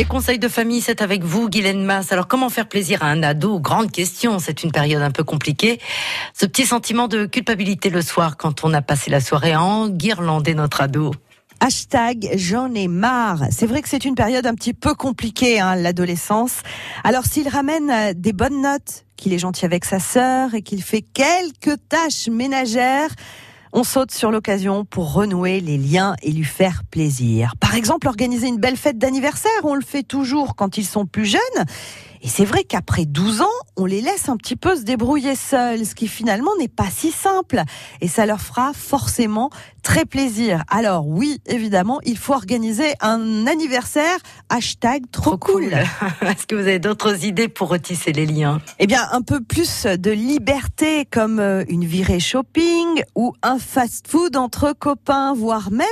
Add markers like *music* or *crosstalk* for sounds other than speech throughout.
Et conseil de famille, c'est avec vous, Guylaine Masse. Alors, comment faire plaisir à un ado? Grande question. C'est une période un peu compliquée. Ce petit sentiment de culpabilité le soir quand on a passé la soirée en guirlander notre ado. Hashtag j'en ai marre. C'est vrai que c'est une période un petit peu compliquée, hein, l'adolescence. Alors s'il ramène euh, des bonnes notes, qu'il est gentil avec sa sœur et qu'il fait quelques tâches ménagères, on saute sur l'occasion pour renouer les liens et lui faire plaisir. Par exemple, organiser une belle fête d'anniversaire, on le fait toujours quand ils sont plus jeunes. Et c'est vrai qu'après 12 ans, on les laisse un petit peu se débrouiller seuls, ce qui finalement n'est pas si simple. Et ça leur fera forcément très plaisir. Alors oui, évidemment, il faut organiser un anniversaire hashtag trop, cool. *laughs* Est-ce que vous avez d'autres idées pour retisser les liens? Eh bien, un peu plus de liberté, comme euh, une virée shopping ou un fast-food entre copains, voire même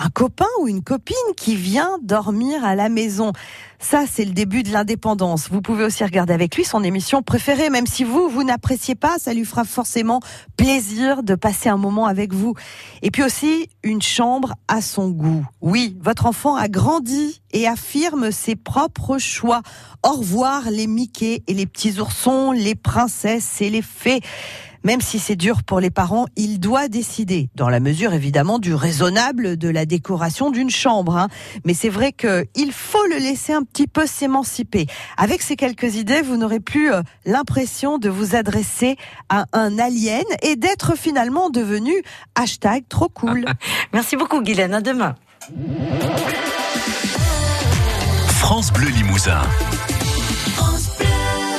un copain ou une copine qui vient dormir à la maison. Ça, c'est le début de l'indépendance. Vous pouvez aussi regarder avec lui son émission préférée, même si vous, vous n'appréciez pas, ça lui fera forcément plaisir de passer un moment avec vous. Et puis aussi, une chambre à son goût. Oui, votre enfant a grandi et affirme ses propres choix. Au revoir les Mickey et les petits oursons, les princesses et les fées. Même si c'est dur pour les parents, il doit décider, dans la mesure évidemment du raisonnable de la décoration d'une chambre. Hein. Mais c'est vrai qu'il faut le laisser un petit peu s'émanciper. Avec ces quelques idées, vous n'aurez plus euh, l'impression de vous adresser à un alien et d'être finalement devenu hashtag trop cool. *laughs* Merci beaucoup Guylaine, à demain. France Bleu Limousin.